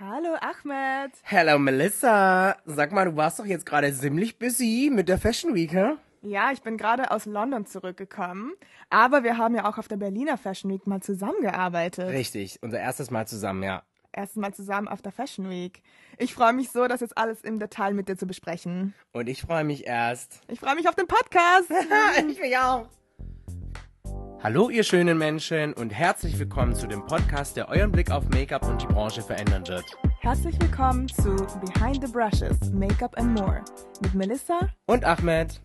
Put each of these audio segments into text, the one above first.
Hallo Ahmed. Hello Melissa. Sag mal, du warst doch jetzt gerade ziemlich busy mit der Fashion Week, hä? Ja, ich bin gerade aus London zurückgekommen, aber wir haben ja auch auf der Berliner Fashion Week mal zusammengearbeitet. Richtig, unser erstes Mal zusammen, ja. Erstes Mal zusammen auf der Fashion Week. Ich freue mich so, das jetzt alles im Detail mit dir zu besprechen. Und ich freue mich erst. Ich freue mich auf den Podcast. ich mich auch. Hallo ihr schönen Menschen und herzlich willkommen zu dem Podcast, der euren Blick auf Make-up und die Branche verändern wird. Herzlich willkommen zu Behind the Brushes, Make-up and More mit Melissa und Ahmed.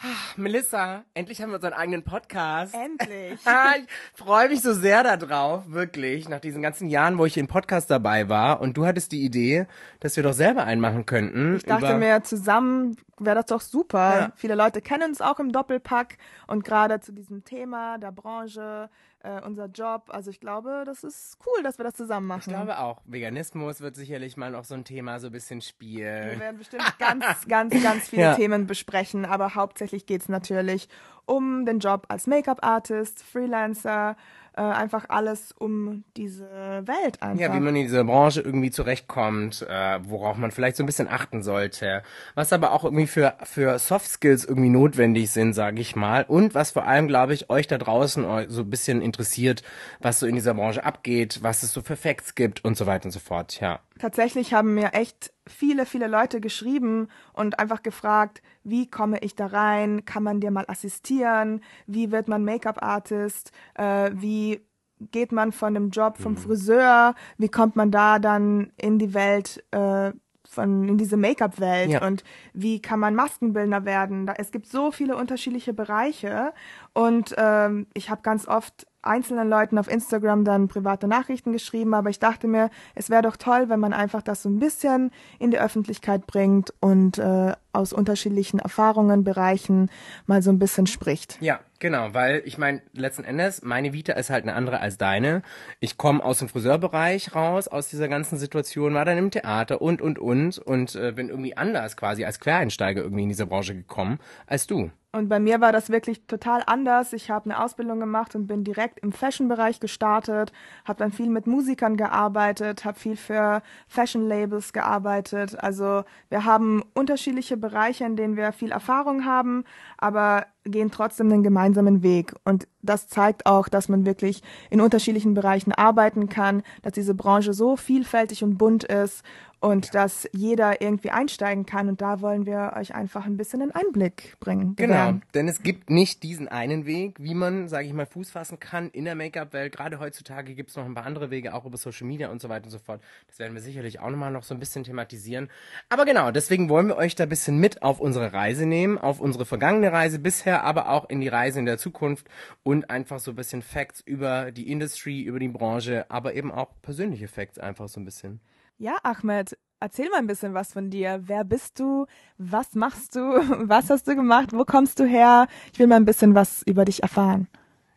Ach, Melissa, endlich haben wir unseren eigenen Podcast. Endlich. ich freue mich so sehr darauf, wirklich, nach diesen ganzen Jahren, wo ich in Podcast dabei war. Und du hattest die Idee, dass wir doch selber einen machen könnten. Ich dachte mir, zusammen wäre das doch super. Ja. Viele Leute kennen uns auch im Doppelpack und gerade zu diesem Thema der Branche, äh, unser Job. Also ich glaube, das ist cool, dass wir das zusammen machen. Ich glaube auch. Veganismus wird sicherlich mal noch so ein Thema so ein bisschen spielen. Wir werden bestimmt ganz, ganz, ganz viele ja. Themen besprechen, aber hauptsächlich geht es natürlich um den Job als Make-up-Artist, Freelancer, äh, einfach alles um diese Welt einfach. Ja, wie man in dieser Branche irgendwie zurechtkommt, äh, worauf man vielleicht so ein bisschen achten sollte, was aber auch irgendwie für für Soft Skills irgendwie notwendig sind, sage ich mal, und was vor allem, glaube ich, euch da draußen so ein bisschen interessiert, was so in dieser Branche abgeht, was es so für Facts gibt und so weiter und so fort. Ja. Tatsächlich haben mir echt viele, viele Leute geschrieben und einfach gefragt, wie komme ich da rein? Kann man dir mal assistieren? Wie wird man Make-up-Artist? Äh, wie geht man von dem Job vom mhm. Friseur? Wie kommt man da dann in die Welt? Äh, von in diese Make-up-Welt ja. und wie kann man Maskenbildner werden. Da, es gibt so viele unterschiedliche Bereiche und ähm, ich habe ganz oft einzelnen Leuten auf Instagram dann private Nachrichten geschrieben, aber ich dachte mir, es wäre doch toll, wenn man einfach das so ein bisschen in die Öffentlichkeit bringt und äh, aus unterschiedlichen Erfahrungen, Bereichen mal so ein bisschen spricht. Ja, genau, weil ich meine, letzten Endes, meine Vita ist halt eine andere als deine. Ich komme aus dem Friseurbereich raus, aus dieser ganzen Situation, war dann im Theater und, und, und und äh, bin irgendwie anders quasi als Quereinsteiger irgendwie in diese Branche gekommen als du. Und bei mir war das wirklich total anders. Ich habe eine Ausbildung gemacht und bin direkt im Fashion-Bereich gestartet, habe dann viel mit Musikern gearbeitet, habe viel für Fashion-Labels gearbeitet. Also wir haben unterschiedliche Bereiche, in denen wir viel Erfahrung haben, aber gehen trotzdem einen gemeinsamen Weg. Und das zeigt auch, dass man wirklich in unterschiedlichen Bereichen arbeiten kann, dass diese Branche so vielfältig und bunt ist und dass jeder irgendwie einsteigen kann. Und da wollen wir euch einfach ein bisschen einen Einblick bringen. Genau, gewähren. denn es gibt nicht diesen einen Weg, wie man, sage ich mal, Fuß fassen kann in der Make-up-Welt. Gerade heutzutage gibt es noch ein paar andere Wege, auch über Social Media und so weiter und so fort. Das werden wir sicherlich auch nochmal noch so ein bisschen thematisieren. Aber genau, deswegen wollen wir euch da ein bisschen mit auf unsere Reise nehmen, auf unsere vergangene Reise bisher, aber auch in die Reise in der Zukunft und einfach so ein bisschen Facts über die Industry, über die Branche, aber eben auch persönliche Facts einfach so ein bisschen. Ja, Ahmed, erzähl mal ein bisschen was von dir. Wer bist du? Was machst du? Was hast du gemacht? Wo kommst du her? Ich will mal ein bisschen was über dich erfahren.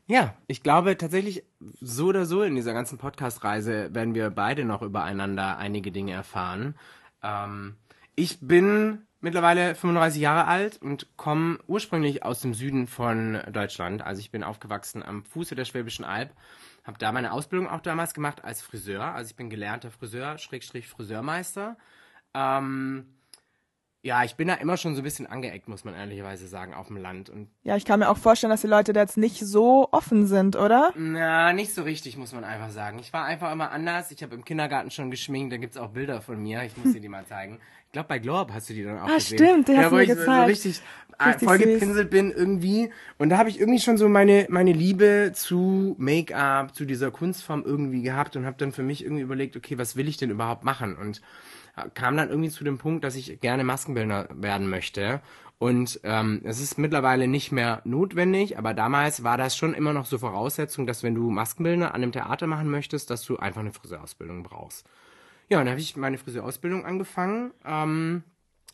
Ja, ich glaube tatsächlich, so oder so in dieser ganzen Podcast-Reise werden wir beide noch übereinander einige Dinge erfahren. Ähm, ich bin mittlerweile 35 Jahre alt und komme ursprünglich aus dem Süden von Deutschland. Also ich bin aufgewachsen am Fuße der Schwäbischen Alb habe da meine Ausbildung auch damals gemacht als Friseur. Also ich bin gelernter Friseur, Schrägstrich Friseurmeister. Ähm, ja, ich bin da immer schon so ein bisschen angeeckt, muss man ehrlicherweise sagen, auf dem Land. Und ja, ich kann mir auch vorstellen, dass die Leute da jetzt nicht so offen sind, oder? Na, nicht so richtig, muss man einfach sagen. Ich war einfach immer anders. Ich habe im Kindergarten schon geschminkt, da gibt's auch Bilder von mir. Ich muss dir die mal zeigen. Ich glaube, bei Glob hast du die dann auch ah, gesehen. stimmt, die ja, hast du mir gezeigt. so richtig, äh, richtig voll gepinselt bin irgendwie. Und da habe ich irgendwie schon so meine, meine Liebe zu Make-up, zu dieser Kunstform irgendwie gehabt und habe dann für mich irgendwie überlegt, okay, was will ich denn überhaupt machen? Und kam dann irgendwie zu dem Punkt, dass ich gerne Maskenbildner werden möchte. Und ähm, es ist mittlerweile nicht mehr notwendig, aber damals war das schon immer noch so Voraussetzung, dass wenn du Maskenbildner an einem Theater machen möchtest, dass du einfach eine Friseurausbildung brauchst. Ja, und dann habe ich meine Friseurausbildung angefangen, ähm,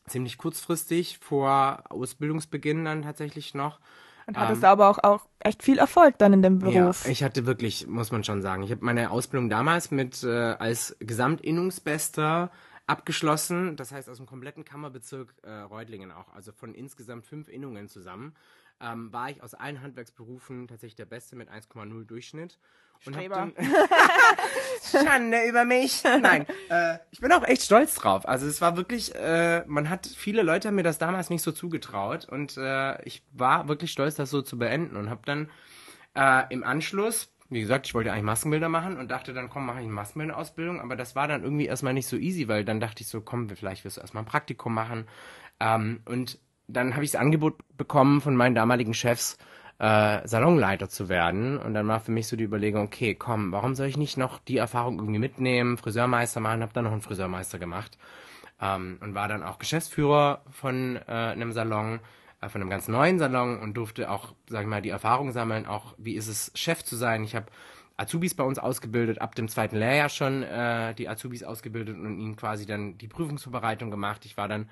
ziemlich kurzfristig vor Ausbildungsbeginn dann tatsächlich noch. Und hattest ähm, aber auch, auch echt viel Erfolg dann in dem Beruf. Ja, ich hatte wirklich, muss man schon sagen. Ich habe meine Ausbildung damals mit äh, als Gesamtinnungsbester abgeschlossen, das heißt aus dem kompletten Kammerbezirk äh, Reutlingen auch, also von insgesamt fünf Innungen zusammen. Ähm, war ich aus allen Handwerksberufen tatsächlich der Beste mit 1,0 Durchschnitt. Und Streber. Schande über mich. Nein, äh, ich bin auch echt stolz drauf. Also es war wirklich, äh, man hat, viele Leute haben mir das damals nicht so zugetraut und äh, ich war wirklich stolz, das so zu beenden und habe dann äh, im Anschluss, wie gesagt, ich wollte eigentlich Maskenbilder machen und dachte dann, komm, mache ich eine Maskenbilderausbildung, aber das war dann irgendwie erstmal nicht so easy, weil dann dachte ich so, komm, vielleicht wirst du erstmal ein Praktikum machen. Ähm, und dann habe ich das Angebot bekommen von meinen damaligen Chefs, äh, Salonleiter zu werden. Und dann war für mich so die Überlegung, okay, komm, warum soll ich nicht noch die Erfahrung irgendwie mitnehmen, Friseurmeister machen, habe dann noch einen Friseurmeister gemacht ähm, und war dann auch Geschäftsführer von äh, einem Salon, äh, von einem ganz neuen Salon und durfte auch, sag ich mal, die Erfahrung sammeln, auch wie ist es, Chef zu sein. Ich habe Azubis bei uns ausgebildet, ab dem zweiten Lehrjahr schon äh, die Azubis ausgebildet und ihnen quasi dann die Prüfungsvorbereitung gemacht. Ich war dann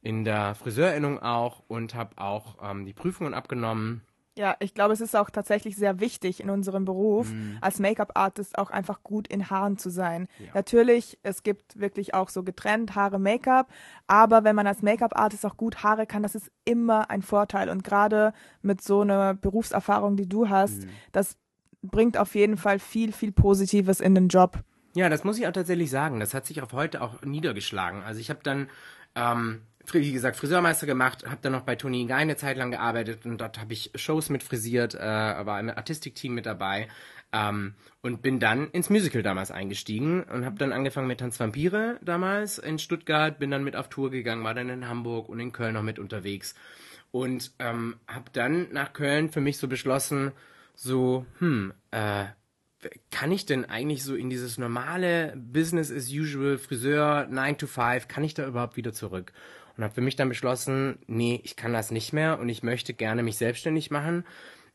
in der Friseurinnung auch und habe auch ähm, die Prüfungen abgenommen ja, ich glaube, es ist auch tatsächlich sehr wichtig in unserem Beruf, mhm. als Make-up-Artist auch einfach gut in Haaren zu sein. Ja. Natürlich, es gibt wirklich auch so getrennt Haare, Make-up, aber wenn man als Make-up-Artist auch gut Haare kann, das ist immer ein Vorteil. Und gerade mit so einer Berufserfahrung, die du hast, mhm. das bringt auf jeden Fall viel, viel Positives in den Job. Ja, das muss ich auch tatsächlich sagen. Das hat sich auf heute auch niedergeschlagen. Also ich habe dann ähm, wie gesagt, Friseurmeister gemacht, habe dann noch bei Tony Guy eine Zeit lang gearbeitet und dort habe ich Shows mit frisiert, äh, war im Artistikteam mit dabei ähm, und bin dann ins Musical damals eingestiegen und habe dann angefangen mit Tanz Vampire damals in Stuttgart, bin dann mit auf Tour gegangen, war dann in Hamburg und in Köln noch mit unterwegs und ähm, habe dann nach Köln für mich so beschlossen, so, hm, äh, kann ich denn eigentlich so in dieses normale Business as usual Friseur 9 to 5, kann ich da überhaupt wieder zurück? Und habe für mich dann beschlossen, nee, ich kann das nicht mehr und ich möchte gerne mich selbstständig machen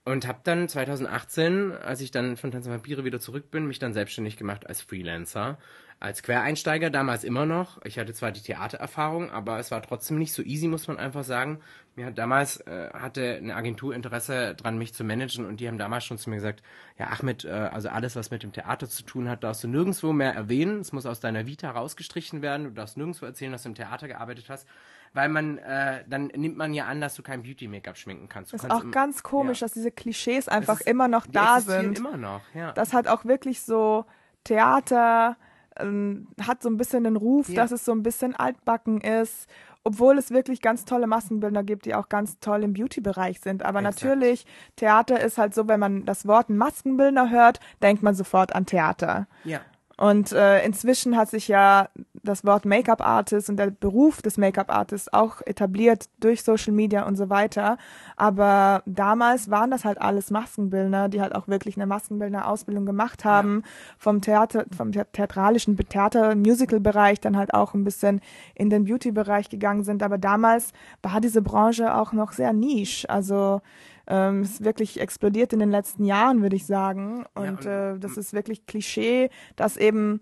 und habe dann 2018, als ich dann von Tanz Vampire wieder zurück bin, mich dann selbstständig gemacht als Freelancer, als Quereinsteiger damals immer noch. Ich hatte zwar die Theatererfahrung, aber es war trotzdem nicht so easy, muss man einfach sagen. Mir hat damals äh, hatte eine Agentur Interesse dran, mich zu managen und die haben damals schon zu mir gesagt, ja Ahmed, äh, also alles, was mit dem Theater zu tun hat, darfst du nirgendwo mehr erwähnen. Es muss aus deiner Vita rausgestrichen werden. Du darfst nirgendwo erzählen, dass du im Theater gearbeitet hast weil man, äh, dann nimmt man ja an, dass du kein Beauty-Make-up schminken kannst. Du das ist auch ganz komisch, ja. dass diese Klischees einfach ist, immer noch da sind. immer noch, ja. Das hat auch wirklich so Theater, ähm, hat so ein bisschen den Ruf, ja. dass es so ein bisschen altbacken ist obwohl es wirklich ganz tolle Maskenbildner gibt, die auch ganz toll im Beauty-Bereich sind. Aber Exakt. natürlich, Theater ist halt so, wenn man das Wort Maskenbildner hört, denkt man sofort an Theater. Ja. Und äh, inzwischen hat sich ja das Wort Make-up-Artist und der Beruf des Make-up-Artists auch etabliert durch Social Media und so weiter. Aber damals waren das halt alles Maskenbildner, die halt auch wirklich eine Maskenbildner-Ausbildung gemacht haben, ja. vom Theater, vom theatralischen Theater-Musical-Bereich dann halt auch ein bisschen in den Beauty-Bereich gegangen sind. Aber damals war diese Branche auch noch sehr niche. Also ähm, ist wirklich explodiert in den letzten Jahren, würde ich sagen. Und, ja, und äh, das ist wirklich Klischee, dass eben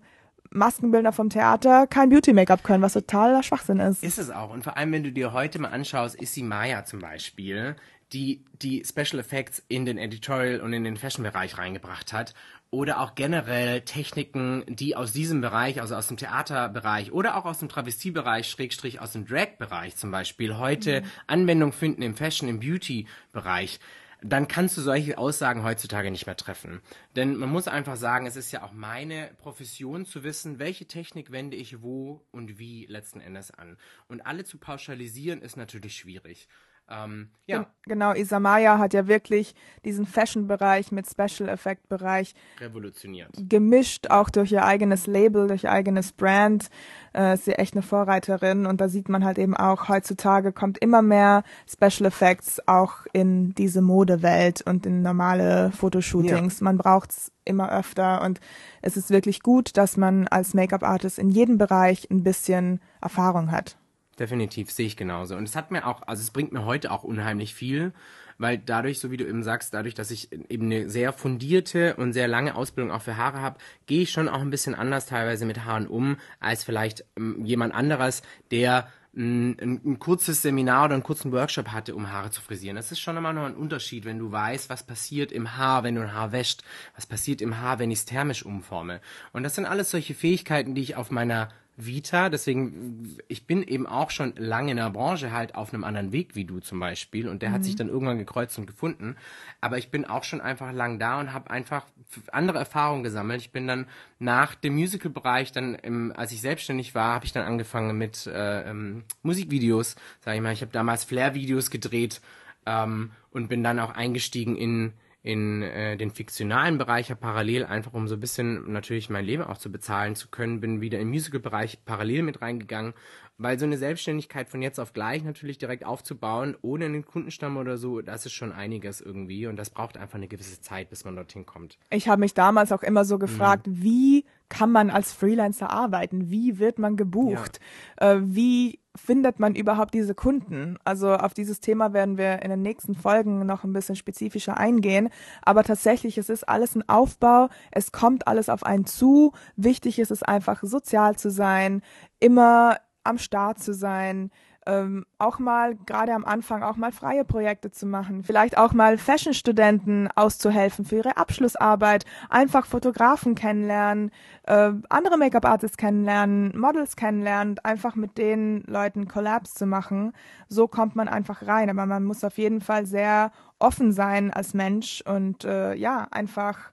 Maskenbildner vom Theater kein Beauty-Make-up können, was totaler Schwachsinn ist. Ist es auch. Und vor allem, wenn du dir heute mal anschaust, ist sie Maya zum Beispiel, die die Special Effects in den Editorial und in den Fashion-Bereich reingebracht hat oder auch generell Techniken, die aus diesem Bereich, also aus dem Theaterbereich oder auch aus dem Travestiebereich, Schrägstrich aus dem Drag-Bereich zum Beispiel, heute mhm. Anwendung finden im Fashion, im Beauty-Bereich, dann kannst du solche Aussagen heutzutage nicht mehr treffen. Denn man muss einfach sagen, es ist ja auch meine Profession zu wissen, welche Technik wende ich wo und wie letzten Endes an. Und alle zu pauschalisieren ist natürlich schwierig. Ähm, ja. Genau, Isamaya hat ja wirklich diesen Fashion-Bereich mit Special-Effect-Bereich revolutioniert. Gemischt, auch durch ihr eigenes Label, durch ihr eigenes Brand. Äh, ist sie echt eine Vorreiterin und da sieht man halt eben auch, heutzutage kommt immer mehr Special Effects auch in diese Modewelt und in normale Fotoshootings. Ja. Man braucht's immer öfter und es ist wirklich gut, dass man als Make-up-Artist in jedem Bereich ein bisschen Erfahrung hat. Definitiv, sehe ich genauso. Und es hat mir auch, also es bringt mir heute auch unheimlich viel, weil dadurch, so wie du eben sagst, dadurch, dass ich eben eine sehr fundierte und sehr lange Ausbildung auch für Haare habe, gehe ich schon auch ein bisschen anders teilweise mit Haaren um, als vielleicht ähm, jemand anderes, der ein, ein, ein, kurzes Seminar oder einen kurzen Workshop hatte, um Haare zu frisieren. Das ist schon immer noch ein Unterschied, wenn du weißt, was passiert im Haar, wenn du ein Haar wäscht, was passiert im Haar, wenn ich es thermisch umforme. Und das sind alles solche Fähigkeiten, die ich auf meiner Vita. Deswegen, ich bin eben auch schon lange in der Branche halt auf einem anderen Weg wie du zum Beispiel. Und der mhm. hat sich dann irgendwann gekreuzt und gefunden. Aber ich bin auch schon einfach lang da und habe einfach andere Erfahrungen gesammelt. Ich bin dann nach dem Musical-Bereich, dann im, als ich selbstständig war, habe ich dann angefangen mit äh, ähm, Musikvideos, sage ich mal. Ich habe damals Flair-Videos gedreht ähm, und bin dann auch eingestiegen in in äh, den fiktionalen Bereich ja parallel einfach um so ein bisschen natürlich mein Leben auch zu bezahlen zu können, bin wieder im Musical-Bereich parallel mit reingegangen, weil so eine Selbstständigkeit von jetzt auf gleich natürlich direkt aufzubauen, ohne einen Kundenstamm oder so, das ist schon einiges irgendwie und das braucht einfach eine gewisse Zeit, bis man dorthin kommt. Ich habe mich damals auch immer so gefragt, mhm. wie kann man als Freelancer arbeiten? Wie wird man gebucht? Ja. Äh, wie findet man überhaupt diese Kunden? Also auf dieses Thema werden wir in den nächsten Folgen noch ein bisschen spezifischer eingehen. Aber tatsächlich, es ist alles ein Aufbau. Es kommt alles auf einen zu. Wichtig ist es einfach, sozial zu sein, immer am Start zu sein, ähm, auch mal gerade am Anfang auch mal freie Projekte zu machen, vielleicht auch mal Fashion-Studenten auszuhelfen für ihre Abschlussarbeit, einfach Fotografen kennenlernen, äh, andere Make-up-Artists kennenlernen, Models kennenlernen, einfach mit den Leuten Collabs zu machen. So kommt man einfach rein, aber man muss auf jeden Fall sehr offen sein als Mensch und äh, ja, einfach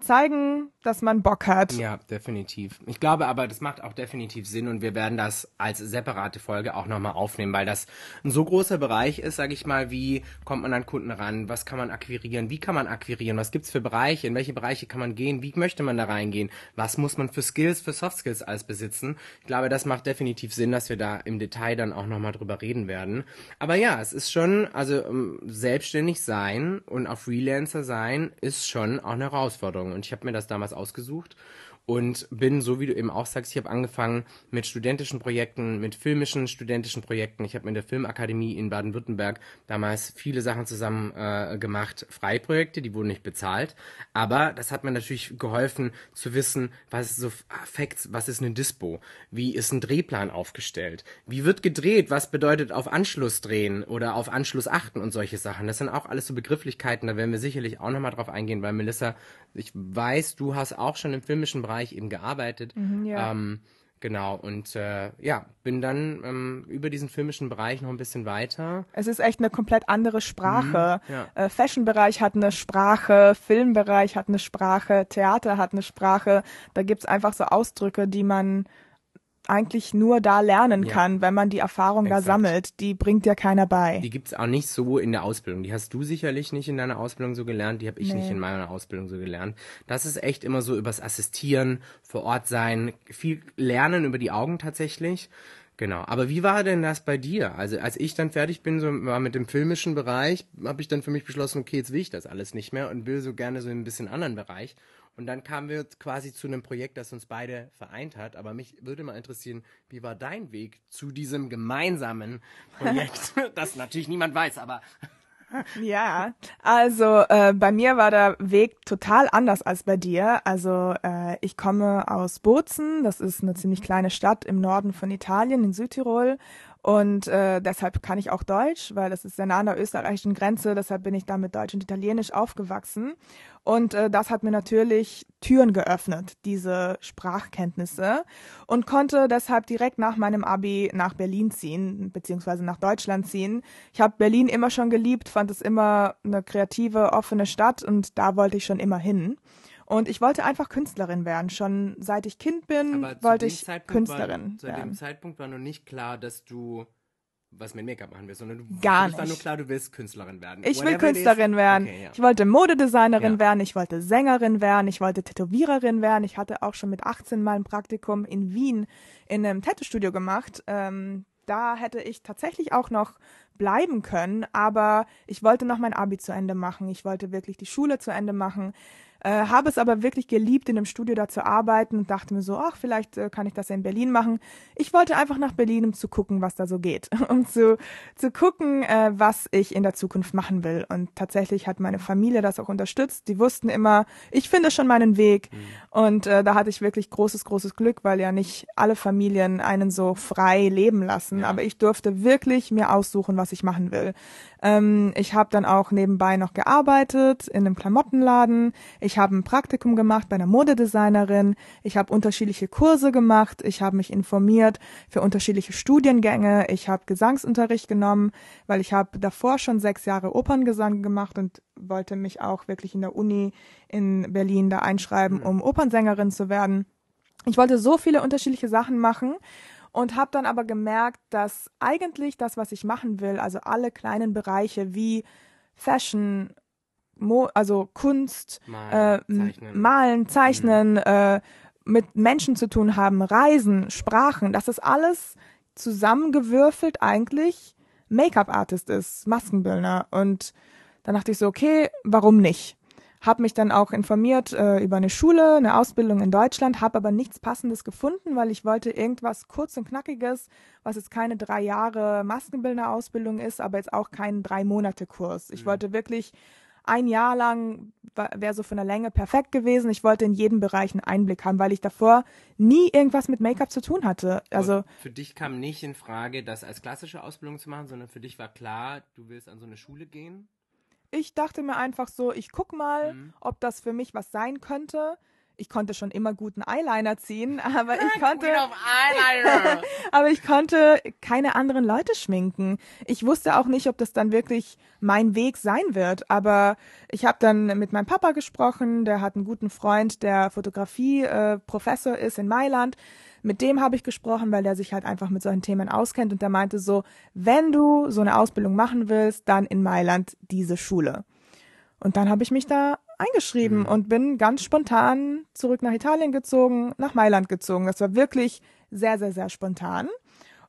zeigen, dass man Bock hat. Ja, definitiv. Ich glaube aber, das macht auch definitiv Sinn und wir werden das als separate Folge auch nochmal aufnehmen, weil das ein so großer Bereich ist, sage ich mal, wie kommt man an Kunden ran, was kann man akquirieren, wie kann man akquirieren, was gibt's für Bereiche, in welche Bereiche kann man gehen, wie möchte man da reingehen, was muss man für Skills, für Soft Skills alles besitzen. Ich glaube, das macht definitiv Sinn, dass wir da im Detail dann auch nochmal drüber reden werden. Aber ja, es ist schon, also um, selbstständig sein und auch Freelancer sein, ist schon auch eine Herausforderung und ich habe mir das damals ausgesucht und bin, so wie du eben auch sagst, ich habe angefangen mit studentischen Projekten, mit filmischen studentischen Projekten. Ich habe mit der Filmakademie in Baden-Württemberg damals viele Sachen zusammen äh, gemacht, Freiprojekte, die wurden nicht bezahlt, aber das hat mir natürlich geholfen zu wissen, was ist so Facts, was ist eine Dispo, wie ist ein Drehplan aufgestellt, wie wird gedreht, was bedeutet auf Anschluss drehen oder auf Anschluss achten und solche Sachen. Das sind auch alles so Begrifflichkeiten, da werden wir sicherlich auch nochmal drauf eingehen, weil Melissa, ich weiß, du hast auch schon im filmischen Bereich Bereich eben gearbeitet. Mhm, ja. ähm, genau, und äh, ja, bin dann ähm, über diesen filmischen Bereich noch ein bisschen weiter. Es ist echt eine komplett andere Sprache. Mhm, ja. äh, Fashion-Bereich hat eine Sprache, Filmbereich hat eine Sprache, Theater hat eine Sprache. Da gibt es einfach so Ausdrücke, die man eigentlich nur da lernen ja. kann, wenn man die Erfahrung Exakt. da sammelt. Die bringt ja keiner bei. Die gibt's auch nicht so in der Ausbildung. Die hast du sicherlich nicht in deiner Ausbildung so gelernt, die habe ich nee. nicht in meiner Ausbildung so gelernt. Das ist echt immer so übers Assistieren, vor Ort sein, viel lernen über die Augen tatsächlich. Genau. Aber wie war denn das bei dir? Also als ich dann fertig bin, so war mit dem filmischen Bereich, habe ich dann für mich beschlossen, okay, jetzt will ich das alles nicht mehr und will so gerne so in ein bisschen anderen Bereich. Und dann kamen wir quasi zu einem Projekt, das uns beide vereint hat. Aber mich würde mal interessieren, wie war dein Weg zu diesem gemeinsamen Projekt, das natürlich niemand weiß, aber ja, also äh, bei mir war der Weg total anders als bei dir. Also äh, ich komme aus Bozen, das ist eine ziemlich kleine Stadt im Norden von Italien, in Südtirol. Und äh, deshalb kann ich auch Deutsch, weil das ist sehr nah an der österreichischen Grenze. Deshalb bin ich da mit Deutsch und Italienisch aufgewachsen. Und äh, das hat mir natürlich Türen geöffnet, diese Sprachkenntnisse. Und konnte deshalb direkt nach meinem Abi nach Berlin ziehen, beziehungsweise nach Deutschland ziehen. Ich habe Berlin immer schon geliebt, fand es immer eine kreative, offene Stadt und da wollte ich schon immer hin. Und ich wollte einfach Künstlerin werden. Schon seit ich Kind bin, wollte ich Zeitpunkt Künstlerin war, zu werden. Zu dem Zeitpunkt war noch nicht klar, dass du was mit Make-up machen willst, sondern du Gar nicht. war nur klar, du willst Künstlerin werden. Ich Whatever will Künstlerin werden. Okay, ja. Ich wollte Modedesignerin ja. werden, ich wollte Sängerin werden, ich wollte Tätowiererin werden. Ich hatte auch schon mit 18 mal ein Praktikum in Wien in einem Tattoo-Studio gemacht. Ähm, da hätte ich tatsächlich auch noch bleiben können, aber ich wollte noch mein Abi zu Ende machen. Ich wollte wirklich die Schule zu Ende machen. Äh, habe es aber wirklich geliebt, in einem Studio da zu arbeiten und dachte mir so, ach, vielleicht äh, kann ich das ja in Berlin machen. Ich wollte einfach nach Berlin, um zu gucken, was da so geht, um zu, zu gucken, äh, was ich in der Zukunft machen will. Und tatsächlich hat meine Familie das auch unterstützt. Die wussten immer, ich finde schon meinen Weg. Mhm. Und äh, da hatte ich wirklich großes, großes Glück, weil ja nicht alle Familien einen so frei leben lassen. Ja. Aber ich durfte wirklich mir aussuchen, was ich machen will. Ähm, ich habe dann auch nebenbei noch gearbeitet in einem Klamottenladen. Ich habe ein Praktikum gemacht bei einer Modedesignerin. Ich habe unterschiedliche Kurse gemacht. Ich habe mich informiert für unterschiedliche Studiengänge. Ich habe Gesangsunterricht genommen, weil ich habe davor schon sechs Jahre Operngesang gemacht und wollte mich auch wirklich in der Uni in Berlin da einschreiben, um Opernsängerin zu werden. Ich wollte so viele unterschiedliche Sachen machen und habe dann aber gemerkt, dass eigentlich das, was ich machen will, also alle kleinen Bereiche wie Fashion, Mo also Kunst, Malen, äh, Zeichnen, Malen, Zeichnen mhm. äh, mit Menschen zu tun haben, Reisen, Sprachen, dass das alles zusammengewürfelt eigentlich Make-up-Artist ist, Maskenbildner. Und dann dachte ich so, okay, warum nicht? Hab mich dann auch informiert äh, über eine Schule, eine Ausbildung in Deutschland, habe aber nichts Passendes gefunden, weil ich wollte irgendwas kurz und knackiges, was jetzt keine drei Jahre Maskenbildner-Ausbildung ist, aber jetzt auch kein drei Monate Kurs. Ich mhm. wollte wirklich ein Jahr lang wäre so von der Länge perfekt gewesen. Ich wollte in jedem Bereich einen Einblick haben, weil ich davor nie irgendwas mit Make-up zu tun hatte. Also Aber für dich kam nicht in Frage, das als klassische Ausbildung zu machen, sondern für dich war klar, du willst an so eine Schule gehen ich dachte mir einfach so, ich guck mal, mhm. ob das für mich was sein könnte. Ich konnte schon immer guten Eyeliner ziehen, aber ich konnte, aber ich konnte keine anderen Leute schminken. Ich wusste auch nicht, ob das dann wirklich mein Weg sein wird. Aber ich habe dann mit meinem Papa gesprochen. Der hat einen guten Freund, der Fotografie äh, Professor ist in Mailand mit dem habe ich gesprochen, weil der sich halt einfach mit solchen Themen auskennt und der meinte so, wenn du so eine Ausbildung machen willst, dann in Mailand diese Schule. Und dann habe ich mich da eingeschrieben mhm. und bin ganz spontan zurück nach Italien gezogen, nach Mailand gezogen. Das war wirklich sehr, sehr, sehr spontan.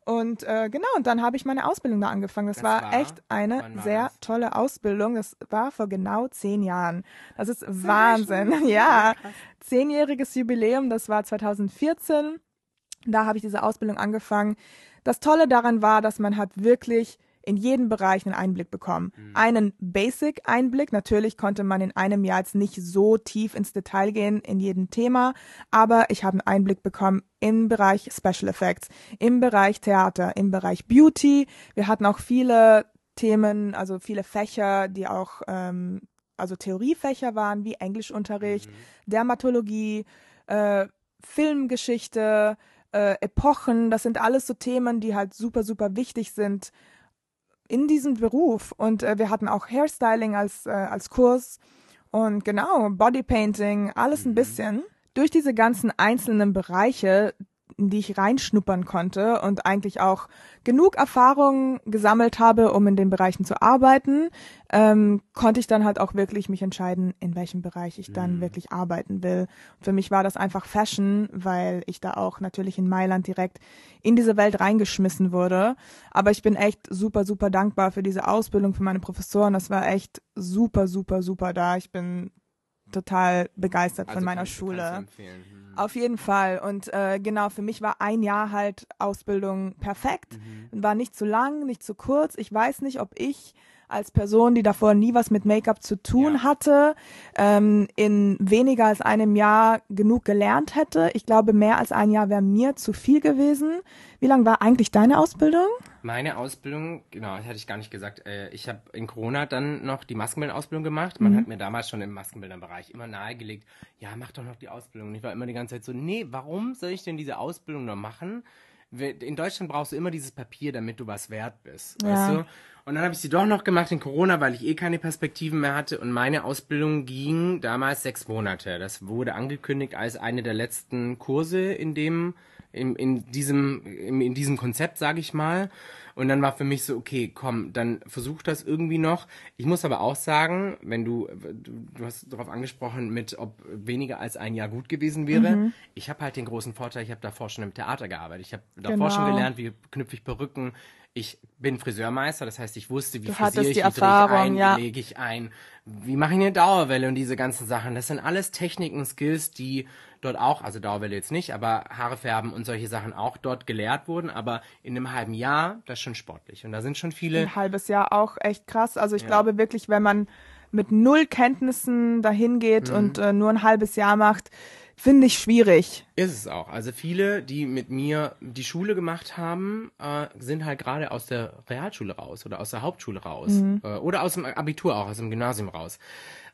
Und äh, genau, und dann habe ich meine Ausbildung da angefangen. Das, das war, war, echt eine sehr das? tolle Ausbildung. Das war vor genau zehn Jahren. Das ist das Wahnsinn. Ja, zehnjähriges Jubiläum. Das war 2014. Da habe ich diese Ausbildung angefangen. Das Tolle daran war, dass man hat wirklich in jedem Bereich einen Einblick bekommen. Mhm. Einen Basic-Einblick. Natürlich konnte man in einem Jahr jetzt nicht so tief ins Detail gehen in jedem Thema, aber ich habe einen Einblick bekommen im Bereich Special Effects, im Bereich Theater, im Bereich Beauty. Wir hatten auch viele Themen, also viele Fächer, die auch ähm, also Theoriefächer waren, wie Englischunterricht, mhm. Dermatologie, äh, Filmgeschichte, äh, Epochen, das sind alles so Themen, die halt super, super wichtig sind in diesem Beruf. Und äh, wir hatten auch Hairstyling als, äh, als Kurs und genau, Bodypainting, alles ein mhm. bisschen. Durch diese ganzen einzelnen Bereiche in die ich reinschnuppern konnte und eigentlich auch genug Erfahrung gesammelt habe, um in den Bereichen zu arbeiten, ähm, konnte ich dann halt auch wirklich mich entscheiden, in welchem Bereich ich dann mhm. wirklich arbeiten will. Und für mich war das einfach Fashion, weil ich da auch natürlich in Mailand direkt in diese Welt reingeschmissen wurde. Aber ich bin echt super, super dankbar für diese Ausbildung, für meine Professoren. Das war echt super, super, super da. Ich bin total begeistert also von meiner Schule. Hm. Auf jeden Fall. Und äh, genau, für mich war ein Jahr halt Ausbildung perfekt. Mhm. War nicht zu lang, nicht zu kurz. Ich weiß nicht, ob ich als Person, die davor nie was mit Make-up zu tun ja. hatte, ähm, in weniger als einem Jahr genug gelernt hätte. Ich glaube, mehr als ein Jahr wäre mir zu viel gewesen. Wie lang war eigentlich deine Ausbildung? Meine Ausbildung, genau, das hatte ich gar nicht gesagt. Äh, ich habe in Corona dann noch die Maskenbildausbildung gemacht. Man mhm. hat mir damals schon im Maskenbilderbereich immer nahegelegt, ja, mach doch noch die Ausbildung. Und ich war immer die ganze Zeit so, nee, warum soll ich denn diese Ausbildung noch machen? in Deutschland brauchst du immer dieses Papier, damit du was wert bist, ja. weißt du? Und dann habe ich sie doch noch gemacht in Corona, weil ich eh keine Perspektiven mehr hatte. Und meine Ausbildung ging damals sechs Monate. Das wurde angekündigt als eine der letzten Kurse in dem, in, in diesem, in, in diesem Konzept, sage ich mal. Und dann war für mich so, okay, komm, dann versuch das irgendwie noch. Ich muss aber auch sagen, wenn du, du, hast darauf angesprochen, mit ob weniger als ein Jahr gut gewesen wäre. Mhm. Ich habe halt den großen Vorteil, ich habe davor schon im Theater gearbeitet. Ich habe davor genau. schon gelernt, wie knüpfe ich Perücken, ich bin Friseurmeister, das heißt, ich wusste, wie frisiere ich, wie Erfahrung, drehe ich ein, ja. wie lege ich ein, wie mache ich eine Dauerwelle und diese ganzen Sachen. Das sind alles Techniken, Skills, die dort auch, also Dauerwelle jetzt nicht, aber Haare färben und solche Sachen auch dort gelehrt wurden. Aber in einem halben Jahr, das ist schon sportlich. Und da sind schon viele. Ein halbes Jahr auch echt krass. Also ich ja. glaube wirklich, wenn man mit null Kenntnissen dahin geht mhm. und äh, nur ein halbes Jahr macht, finde ich schwierig. Ist es auch. Also viele, die mit mir die Schule gemacht haben, äh, sind halt gerade aus der Realschule raus oder aus der Hauptschule raus mhm. äh, oder aus dem Abitur auch, aus dem Gymnasium raus.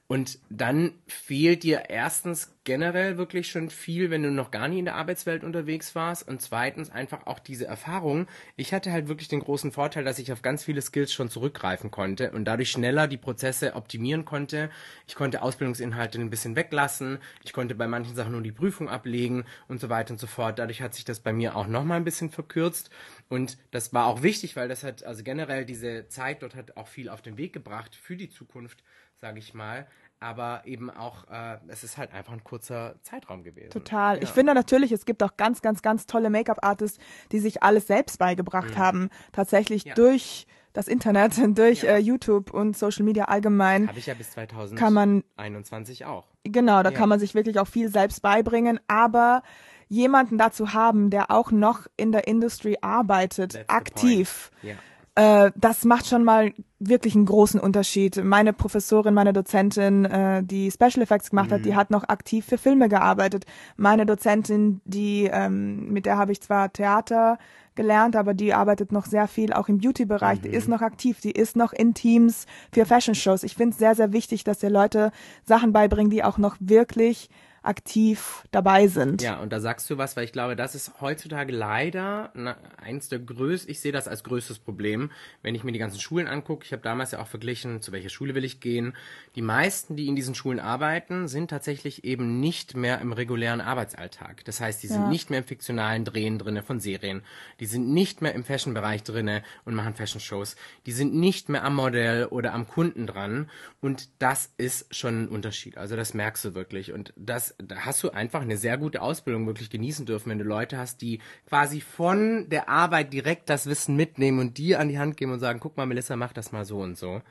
Und dann fehlt dir erstens generell wirklich schon viel, wenn du noch gar nie in der Arbeitswelt unterwegs warst. Und zweitens einfach auch diese Erfahrung. Ich hatte halt wirklich den großen Vorteil, dass ich auf ganz viele Skills schon zurückgreifen konnte und dadurch schneller die Prozesse optimieren konnte. Ich konnte Ausbildungsinhalte ein bisschen weglassen. Ich konnte bei manchen Sachen nur die Prüfung ablegen und so weiter und so fort. Dadurch hat sich das bei mir auch nochmal ein bisschen verkürzt. Und das war auch wichtig, weil das hat, also generell diese Zeit dort hat auch viel auf den Weg gebracht für die Zukunft sage ich mal. Aber eben auch, äh, es ist halt einfach ein kurzer Zeitraum gewesen. Total. Ja. Ich finde natürlich, es gibt auch ganz, ganz, ganz tolle Make-up-Artists, die sich alles selbst beigebracht mhm. haben. Tatsächlich ja. durch das Internet, durch ja. äh, YouTube und Social Media allgemein. Habe ich ja bis 2021 kann man, auch. Genau, da kann man sich wirklich auch viel selbst beibringen, aber jemanden dazu haben, der auch noch in der Industry arbeitet, That's aktiv. Ja äh, das macht schon mal wirklich einen großen Unterschied. Meine Professorin, meine Dozentin, äh, die Special Effects gemacht mhm. hat, die mhm. hat noch aktiv für Filme gearbeitet. Meine Dozentin, die ähm, mit der habe ich zwar Theater gelernt, aber die arbeitet noch sehr viel auch im Beauty-Bereich. Mhm. Die ist noch aktiv, die ist noch in Teams für Fashion-Shows. Ich finde es sehr, sehr wichtig, dass ihr Leute Sachen beibringen, die auch noch wirklich aktiv dabei sind. Ja, und da sagst du was, weil ich glaube, das ist heutzutage leider eins der größten, ich sehe das als größtes Problem, wenn ich mir die ganzen Schulen angucke. Ich habe damals ja auch verglichen, zu welcher Schule will ich gehen. Die meisten, die in diesen Schulen arbeiten, sind tatsächlich eben nicht mehr im regulären Arbeitsalltag. Das heißt, die sind ja. nicht mehr im fiktionalen Drehen drinne von Serien. Die sind nicht mehr im Fashion-Bereich drinne und machen Fashion-Shows. Die sind nicht mehr am Modell oder am Kunden dran. Und das ist schon ein Unterschied. Also das merkst du wirklich. Und das da hast du einfach eine sehr gute Ausbildung wirklich genießen dürfen, wenn du Leute hast, die quasi von der Arbeit direkt das Wissen mitnehmen und dir an die Hand geben und sagen, guck mal, Melissa, mach das mal so und so.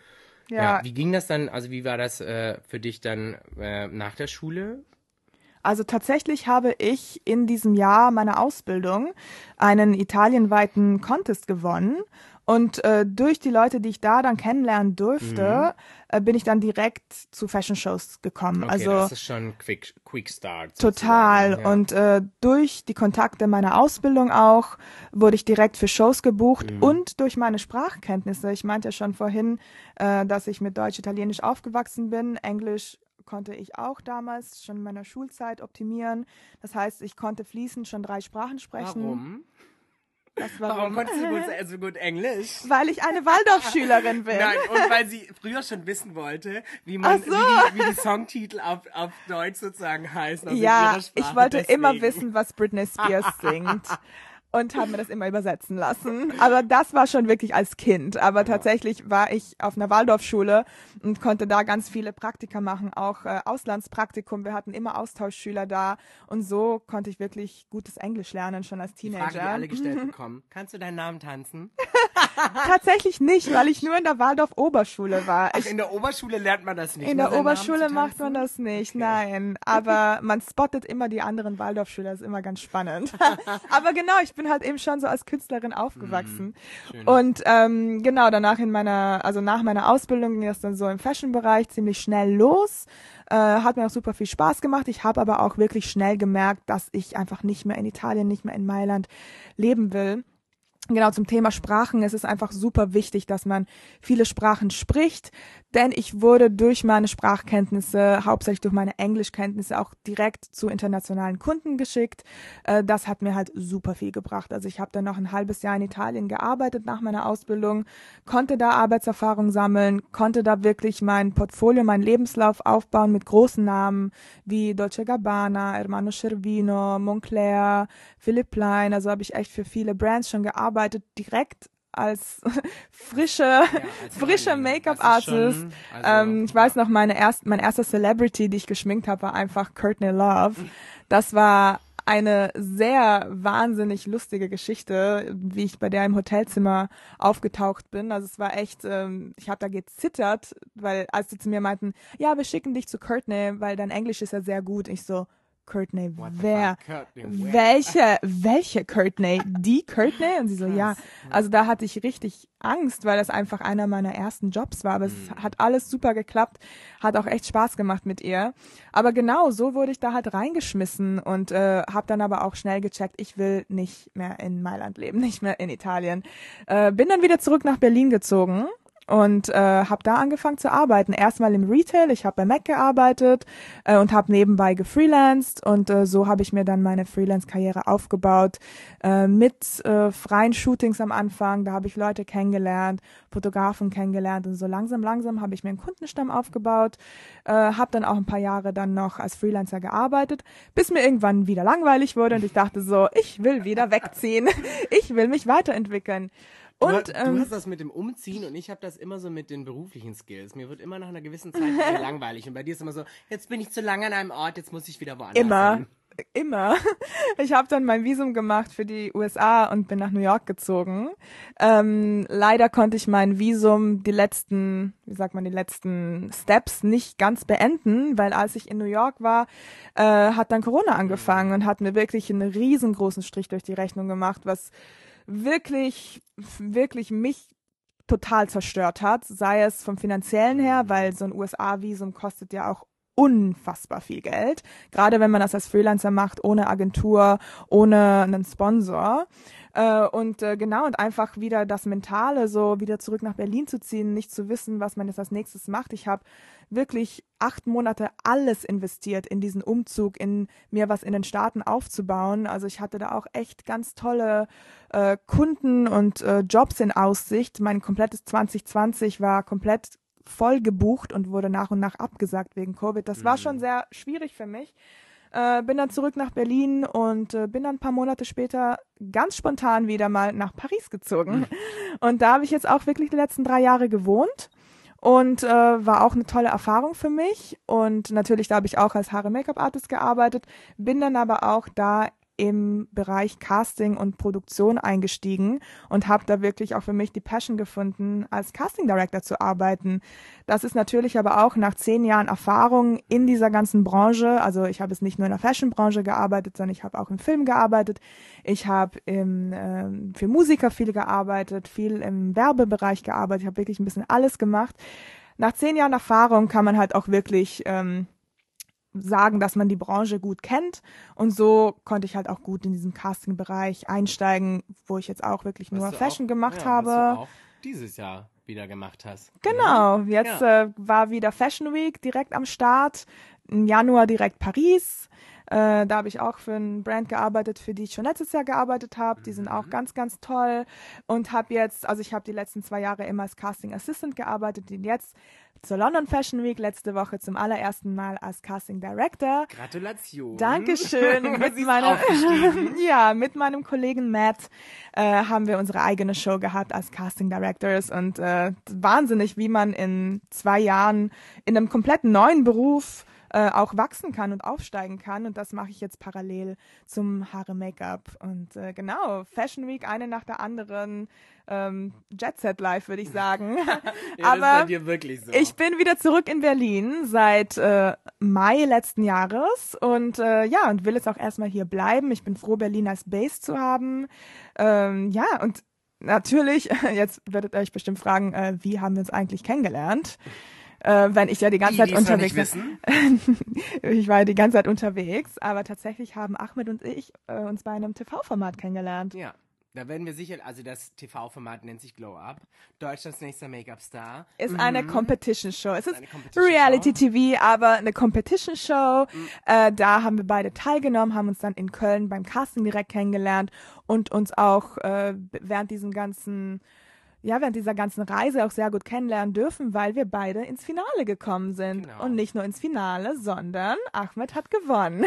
Ja. ja wie ging das dann, also wie war das äh, für dich dann äh, nach der Schule? Also tatsächlich habe ich in diesem Jahr meiner Ausbildung einen italienweiten Contest gewonnen und äh, durch die Leute, die ich da dann kennenlernen durfte, mhm. äh, bin ich dann direkt zu Fashion Shows gekommen. Okay, also das ist schon quick, quick Start. Total. Ja. Und äh, durch die Kontakte meiner Ausbildung auch wurde ich direkt für Shows gebucht mhm. und durch meine Sprachkenntnisse. Ich meinte ja schon vorhin, äh, dass ich mit Deutsch, Italienisch aufgewachsen bin. Englisch konnte ich auch damals schon in meiner Schulzeit optimieren. Das heißt, ich konnte fließend schon drei Sprachen sprechen. Warum? Warum? warum konntest du gut, so gut Englisch? Weil ich eine Waldorfschülerin bin. Nein, und weil sie früher schon wissen wollte, wie man, so. wie, die, wie die Songtitel auf, auf Deutsch sozusagen heißen. Also ja, ich wollte deswegen. immer wissen, was Britney Spears singt. Und habe mir das immer übersetzen lassen. Aber das war schon wirklich als Kind. Aber tatsächlich war ich auf einer Waldorfschule und konnte da ganz viele Praktika machen, auch äh, Auslandspraktikum. Wir hatten immer Austauschschüler da und so konnte ich wirklich gutes Englisch lernen schon als Teenager. Die Frage, die alle gestellt bekommen. Kannst du deinen Namen tanzen? Tatsächlich nicht, weil ich nur in der Waldorf Oberschule war. Ach, in der Oberschule lernt man das nicht. In der Oberschule macht man das nicht, okay. nein. Aber man spottet immer die anderen Waldorfschüler, das ist immer ganz spannend. Aber genau, ich bin halt eben schon so als Künstlerin aufgewachsen. Mhm, und ähm, genau, danach in meiner, also nach meiner Ausbildung ging das dann so im Fashion-Bereich ziemlich schnell los. Äh, hat mir auch super viel Spaß gemacht. Ich habe aber auch wirklich schnell gemerkt, dass ich einfach nicht mehr in Italien, nicht mehr in Mailand leben will. Genau zum Thema Sprachen. Es ist einfach super wichtig, dass man viele Sprachen spricht, denn ich wurde durch meine Sprachkenntnisse, hauptsächlich durch meine Englischkenntnisse, auch direkt zu internationalen Kunden geschickt. Äh, das hat mir halt super viel gebracht. Also ich habe dann noch ein halbes Jahr in Italien gearbeitet nach meiner Ausbildung, konnte da Arbeitserfahrung sammeln, konnte da wirklich mein Portfolio, meinen Lebenslauf aufbauen mit großen Namen wie Dolce Gabbana, Hermano Cervino, Moncler, Philipp Plein. Also habe ich echt für viele Brands schon gearbeitet, direkt als frische, ja, als frischer Make-up-Artist. Also, ähm, ich weiß noch, meine erst, mein erster Celebrity, die ich geschminkt habe, war einfach Courtney Love. Das war eine sehr wahnsinnig lustige Geschichte, wie ich bei der im Hotelzimmer aufgetaucht bin. Also es war echt, ähm, ich habe da gezittert, weil als sie zu mir meinten, ja, wir schicken dich zu Courtney, weil dein Englisch ist ja sehr gut. Ich so, Courtney, wer? Welche, welche Courtney? Die Courtney? Und sie so, ja. Also da hatte ich richtig Angst, weil das einfach einer meiner ersten Jobs war. Aber es mhm. hat alles super geklappt, hat auch echt Spaß gemacht mit ihr. Aber genau, so wurde ich da halt reingeschmissen und äh, habe dann aber auch schnell gecheckt, ich will nicht mehr in Mailand leben, nicht mehr in Italien. Äh, bin dann wieder zurück nach Berlin gezogen und äh, habe da angefangen zu arbeiten. Erstmal im Retail, ich habe bei Mac gearbeitet äh, und habe nebenbei gefreelanced und äh, so habe ich mir dann meine Freelance-Karriere aufgebaut äh, mit äh, freien Shootings am Anfang. Da habe ich Leute kennengelernt, Fotografen kennengelernt und so langsam, langsam habe ich mir einen Kundenstamm aufgebaut. Äh, habe dann auch ein paar Jahre dann noch als Freelancer gearbeitet, bis mir irgendwann wieder langweilig wurde und ich dachte so, ich will wieder wegziehen, ich will mich weiterentwickeln. Und, du, ähm, du hast das mit dem Umziehen und ich habe das immer so mit den beruflichen Skills. Mir wird immer nach einer gewissen Zeit langweilig. Und bei dir ist immer so, jetzt bin ich zu lange an einem Ort, jetzt muss ich wieder woanders Immer. Hin. Immer. Ich habe dann mein Visum gemacht für die USA und bin nach New York gezogen. Ähm, leider konnte ich mein Visum die letzten, wie sagt man, die letzten Steps nicht ganz beenden, weil als ich in New York war, äh, hat dann Corona angefangen und hat mir wirklich einen riesengroßen Strich durch die Rechnung gemacht, was wirklich, wirklich mich total zerstört hat, sei es vom finanziellen her, weil so ein USA-Visum kostet ja auch unfassbar viel Geld, gerade wenn man das als Freelancer macht, ohne Agentur, ohne einen Sponsor. Äh, und äh, genau, und einfach wieder das Mentale, so wieder zurück nach Berlin zu ziehen, nicht zu wissen, was man jetzt als nächstes macht. Ich habe wirklich acht Monate alles investiert in diesen Umzug, in mir was in den Staaten aufzubauen. Also ich hatte da auch echt ganz tolle äh, Kunden und äh, Jobs in Aussicht. Mein komplettes 2020 war komplett voll gebucht und wurde nach und nach abgesagt wegen Covid. Das war schon mhm. sehr schwierig für mich. Äh, bin dann zurück nach Berlin und äh, bin dann ein paar Monate später ganz spontan wieder mal nach Paris gezogen. Mhm. Und da habe ich jetzt auch wirklich die letzten drei Jahre gewohnt und äh, war auch eine tolle Erfahrung für mich. Und natürlich, da habe ich auch als Haare-Make-up-Artist gearbeitet, bin dann aber auch da im Bereich Casting und Produktion eingestiegen und habe da wirklich auch für mich die Passion gefunden, als Casting Director zu arbeiten. Das ist natürlich aber auch nach zehn Jahren Erfahrung in dieser ganzen Branche. Also ich habe es nicht nur in der Fashion-Branche gearbeitet, sondern ich habe auch im Film gearbeitet. Ich habe im, äh, für Musiker viel gearbeitet, viel im Werbebereich gearbeitet. Ich habe wirklich ein bisschen alles gemacht. Nach zehn Jahren Erfahrung kann man halt auch wirklich ähm, sagen, dass man die Branche gut kennt. Und so konnte ich halt auch gut in diesen Casting-Bereich einsteigen, wo ich jetzt auch wirklich nur Fashion auch, gemacht ja, habe. Was du auch dieses Jahr wieder gemacht hast. Genau, jetzt ja. äh, war wieder Fashion Week direkt am Start. Im Januar direkt Paris. Äh, da habe ich auch für ein Brand gearbeitet, für die ich schon letztes Jahr gearbeitet habe. Die sind auch mhm. ganz, ganz toll. Und habe jetzt, also ich habe die letzten zwei Jahre immer als Casting Assistant gearbeitet. Und jetzt zur London Fashion Week letzte Woche zum allerersten Mal als Casting Director. Gratulation. Dankeschön. mit meinem, ja, mit meinem Kollegen Matt äh, haben wir unsere eigene Show gehabt als Casting Directors und äh, wahnsinnig, wie man in zwei Jahren in einem komplett neuen Beruf äh, auch wachsen kann und aufsteigen kann. Und das mache ich jetzt parallel zum Haare-Make-up. Und äh, genau, Fashion Week, eine nach der anderen. Ähm, Jet Set Life, würde ich sagen. ja, Aber so. ich bin wieder zurück in Berlin seit äh, Mai letzten Jahres und äh, ja, und will jetzt auch erstmal hier bleiben. Ich bin froh, Berlin als Base zu haben. Ähm, ja, und natürlich, jetzt werdet ihr euch bestimmt fragen, äh, wie haben wir uns eigentlich kennengelernt? Äh, wenn ich ja die ganze die, Zeit unterwegs bin. ich war ja die ganze Zeit unterwegs, aber tatsächlich haben Ahmed und ich äh, uns bei einem TV-Format kennengelernt. Ja. Da werden wir sicher, also das TV-Format nennt sich Glow Up. Deutschlands nächster Make-up-Star. Ist mhm. eine Competition-Show. Es ist, ist Reality-TV, aber eine Competition-Show. Mhm. Äh, da haben wir beide teilgenommen, haben uns dann in Köln beim Casting direkt kennengelernt und uns auch äh, während diesem ganzen ja, während dieser ganzen Reise auch sehr gut kennenlernen dürfen, weil wir beide ins Finale gekommen sind. Genau. Und nicht nur ins Finale, sondern Ahmed hat gewonnen.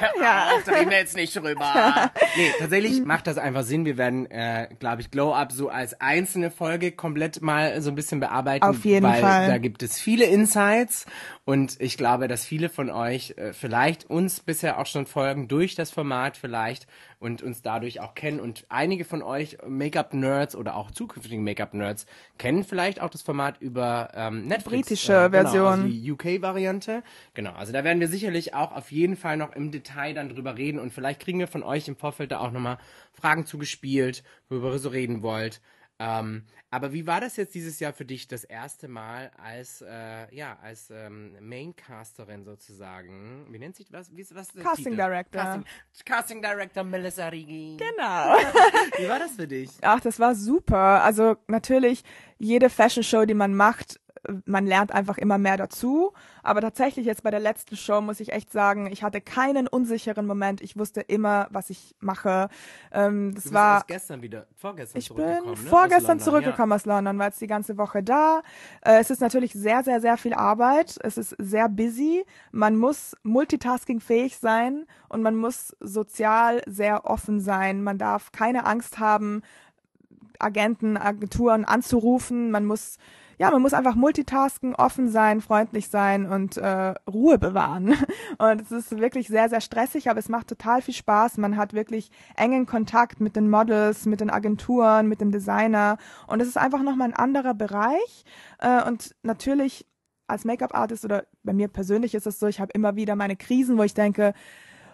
Ach, ja. da reden wir jetzt nicht drüber. nee, tatsächlich macht das einfach Sinn. Wir werden, äh, glaube ich, Glow Up so als einzelne Folge komplett mal so ein bisschen bearbeiten. Auf jeden weil Fall. Da gibt es viele Insights und ich glaube, dass viele von euch äh, vielleicht uns bisher auch schon folgen durch das Format vielleicht und uns dadurch auch kennen und einige von euch Make-up-Nerds oder auch zukünftige zukünftigen Make-up-Nerds kennen vielleicht auch das Format über ähm, Netflix. Britische äh, genau, Version. Also die UK-Variante. Genau, also da werden wir sicherlich auch auf jeden Fall noch im Detail dann drüber reden und vielleicht kriegen wir von euch im Vorfeld da auch nochmal Fragen zugespielt, worüber ihr so reden wollt. Ähm, aber wie war das jetzt dieses Jahr für dich das erste Mal als äh, ja als ähm, Maincasterin sozusagen? Wie nennt sich was? Wie ist was? Casting Titel? Director. Casting, Casting, Director Melissa Rigi. Genau. wie war das für dich? Ach, das war super. Also natürlich jede Fashion Show, die man macht, man lernt einfach immer mehr dazu. Aber tatsächlich jetzt bei der letzten Show muss ich echt sagen, ich hatte keinen unsicheren Moment. Ich wusste immer, was ich mache. Ähm, das du bist war gestern wieder, vorgestern ich zurückgekommen. Ich bin ne? vorgestern aus zurückgekommen ja. aus London, war jetzt die ganze Woche da. Äh, es ist natürlich sehr, sehr, sehr viel Arbeit. Es ist sehr busy. Man muss multitaskingfähig sein und man muss sozial sehr offen sein. Man darf keine Angst haben, Agenten, Agenturen anzurufen. Man muss ja, man muss einfach multitasken, offen sein, freundlich sein und äh, Ruhe bewahren. Und es ist wirklich sehr, sehr stressig, aber es macht total viel Spaß. Man hat wirklich engen Kontakt mit den Models, mit den Agenturen, mit dem Designer. Und es ist einfach nochmal ein anderer Bereich. Äh, und natürlich als Make-up-Artist oder bei mir persönlich ist es so, ich habe immer wieder meine Krisen, wo ich denke,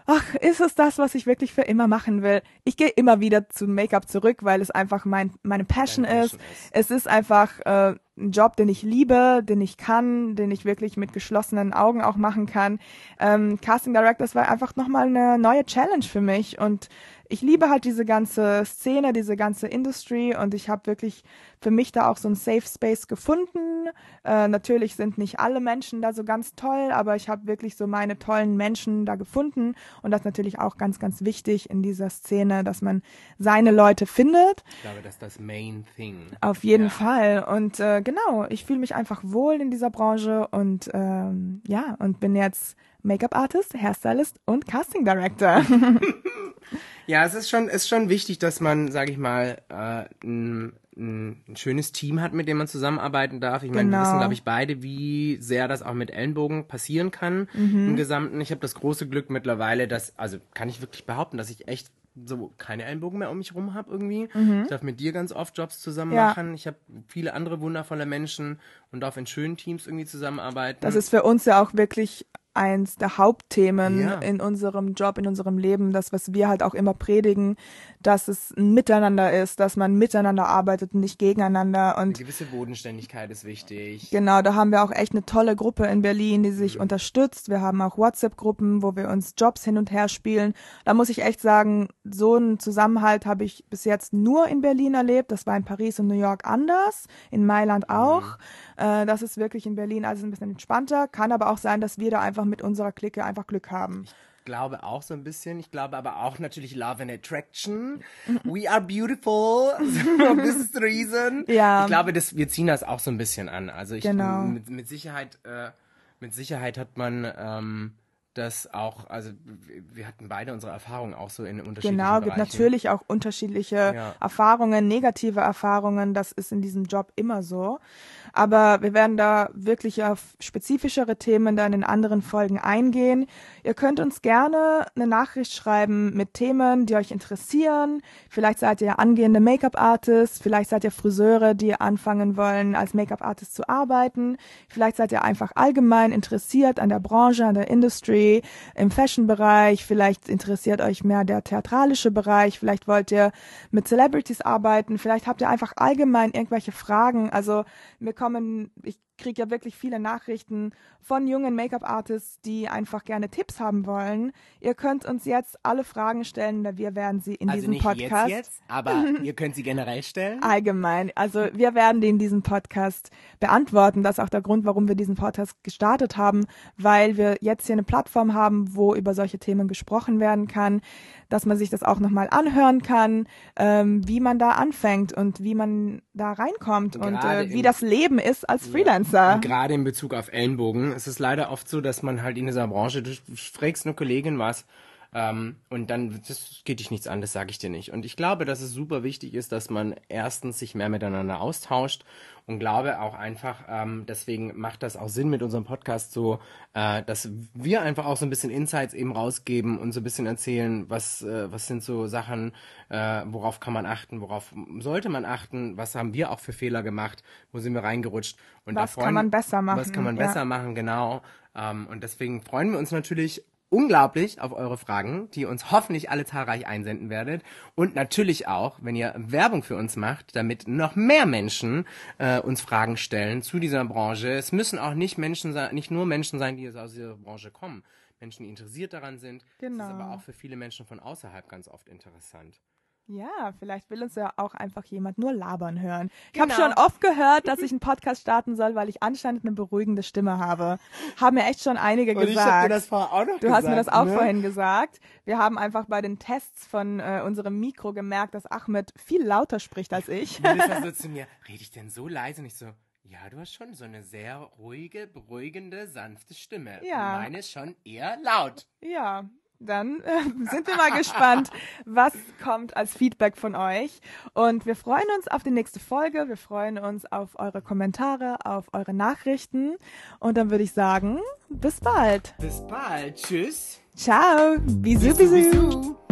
ach, ist es das, was ich wirklich für immer machen will? Ich gehe immer wieder zu Make-up zurück, weil es einfach mein, meine Passion, Passion ist. ist. Es ist einfach äh, ein Job, den ich liebe, den ich kann, den ich wirklich mit geschlossenen Augen auch machen kann. Ähm, Casting Directors war einfach nochmal eine neue Challenge für mich und ich liebe halt diese ganze Szene, diese ganze Industry und ich habe wirklich für mich da auch so ein Safe Space gefunden. Äh, natürlich sind nicht alle Menschen da so ganz toll, aber ich habe wirklich so meine tollen Menschen da gefunden und das ist natürlich auch ganz, ganz wichtig in dieser Szene, dass man seine Leute findet. Ich glaube, das ist das Main Thing. Auf jeden ja. Fall und äh, genau, ich fühle mich einfach wohl in dieser Branche und ähm, ja, und bin jetzt Make-up-Artist, Hairstylist und Casting Director. ja, es ist schon, ist schon wichtig, dass man, sag ich mal, äh, ein, ein, schönes Team hat, mit dem man zusammenarbeiten darf. Ich meine, genau. wir wissen, glaube ich, beide, wie sehr das auch mit Ellenbogen passieren kann mhm. im Gesamten. Ich habe das große Glück mittlerweile, dass, also kann ich wirklich behaupten, dass ich echt so keine Ellenbogen mehr um mich rum habe irgendwie. Mhm. Ich darf mit dir ganz oft Jobs zusammen ja. machen. Ich habe viele andere wundervolle Menschen und darf in schönen Teams irgendwie zusammenarbeiten. Das ist für uns ja auch wirklich eins der Hauptthemen ja. in unserem Job, in unserem Leben, das, was wir halt auch immer predigen, dass es ein Miteinander ist, dass man miteinander arbeitet und nicht gegeneinander. Und eine gewisse Bodenständigkeit ist wichtig. Genau, da haben wir auch echt eine tolle Gruppe in Berlin, die sich mhm. unterstützt. Wir haben auch WhatsApp-Gruppen, wo wir uns Jobs hin und her spielen. Da muss ich echt sagen, so einen Zusammenhalt habe ich bis jetzt nur in Berlin erlebt. Das war in Paris und New York anders, in Mailand mhm. auch. Mhm. Äh, das ist wirklich in Berlin alles ein bisschen entspannter. Kann aber auch sein, dass wir da einfach mit unserer Clique einfach Glück haben. Ich glaube auch so ein bisschen. Ich glaube aber auch natürlich Love and Attraction. We are beautiful for this reason. Ja. Ich glaube, das, wir ziehen das auch so ein bisschen an. Also ich genau. mit, mit Sicherheit, äh, mit Sicherheit hat man ähm, dass auch, also wir hatten beide unsere Erfahrungen auch so in unterschiedlichen Genau, gibt natürlich auch unterschiedliche ja. Erfahrungen, negative Erfahrungen, das ist in diesem Job immer so. Aber wir werden da wirklich auf spezifischere Themen dann in anderen Folgen eingehen. Ihr könnt uns gerne eine Nachricht schreiben mit Themen, die euch interessieren. Vielleicht seid ihr angehende Make-up-Artists, vielleicht seid ihr Friseure, die anfangen wollen, als Make-up-Artist zu arbeiten. Vielleicht seid ihr einfach allgemein interessiert an der Branche, an der Industrie Industry, im Fashion-Bereich, vielleicht interessiert euch mehr der theatralische Bereich, vielleicht wollt ihr mit Celebrities arbeiten, vielleicht habt ihr einfach allgemein irgendwelche Fragen. Also mir kommen, ich kriege ja wirklich viele Nachrichten von jungen Make-up-Artists, die einfach gerne Tipps haben wollen. Ihr könnt uns jetzt alle Fragen stellen, da wir werden sie in also diesem nicht Podcast. Jetzt, jetzt, aber ihr könnt sie generell stellen. Allgemein. Also wir werden die in diesem Podcast beantworten. Das ist auch der Grund, warum wir diesen Podcast gestartet haben, weil wir jetzt hier eine Plattform haben, wo über solche Themen gesprochen werden kann dass man sich das auch nochmal anhören kann, ähm, wie man da anfängt und wie man da reinkommt Gerade und äh, wie das Leben ist als Freelancer. Gerade in Bezug auf Ellenbogen. Es ist leider oft so, dass man halt in dieser Branche, du fragst eine Kollegin was, Ähm, und dann, das geht dich nichts an, das sage ich dir nicht. Und ich glaube, dass es super wichtig ist, dass man erstens sich mehr miteinander austauscht und glaube auch einfach, ähm, deswegen macht das auch Sinn mit unserem Podcast so, äh, dass wir einfach auch so ein bisschen Insights eben rausgeben und so ein bisschen erzählen, was, äh, was sind so Sachen, äh, worauf kann man achten, worauf sollte man achten, was haben wir auch für Fehler gemacht, wo sind wir reingerutscht. Und was freuen, kann man besser machen? Was kann man ja. besser machen, genau. Ähm, und deswegen freuen wir uns natürlich unglaublich auf eure Fragen, die ihr uns hoffentlich alle zahlreich einsenden werdet. Und natürlich auch, wenn ihr Werbung für uns macht, damit noch mehr Menschen äh, uns Fragen stellen zu dieser Branche. Es müssen auch nicht Menschen sein, nicht nur Menschen sein, die aus dieser Branche kommen. Menschen, die interessiert daran sind. Genau. Das ist aber auch für viele Menschen von außerhalb ganz oft interessant. Ja, vielleicht will uns ja auch einfach jemand nur labern hören. Ich genau. habe schon oft gehört, dass ich einen Podcast starten soll, weil ich anscheinend eine beruhigende Stimme habe. Haben mir echt schon einige Und gesagt. Ich hab dir das vorher auch noch du gesagt, hast mir das auch ne? vorhin gesagt. Wir haben einfach bei den Tests von äh, unserem Mikro gemerkt, dass Ahmed viel lauter spricht als ich. Melissa so zu mir, rede ich denn so leise? Und ich so, ja, du hast schon so eine sehr ruhige, beruhigende, sanfte Stimme. Ja. Meine ist schon eher laut. Ja, dann äh, sind wir mal gespannt, was kommt als Feedback von euch. Und wir freuen uns auf die nächste Folge. Wir freuen uns auf eure Kommentare, auf eure Nachrichten. Und dann würde ich sagen, bis bald. Bis bald. Tschüss. Ciao. Bisous, bisous. bisous.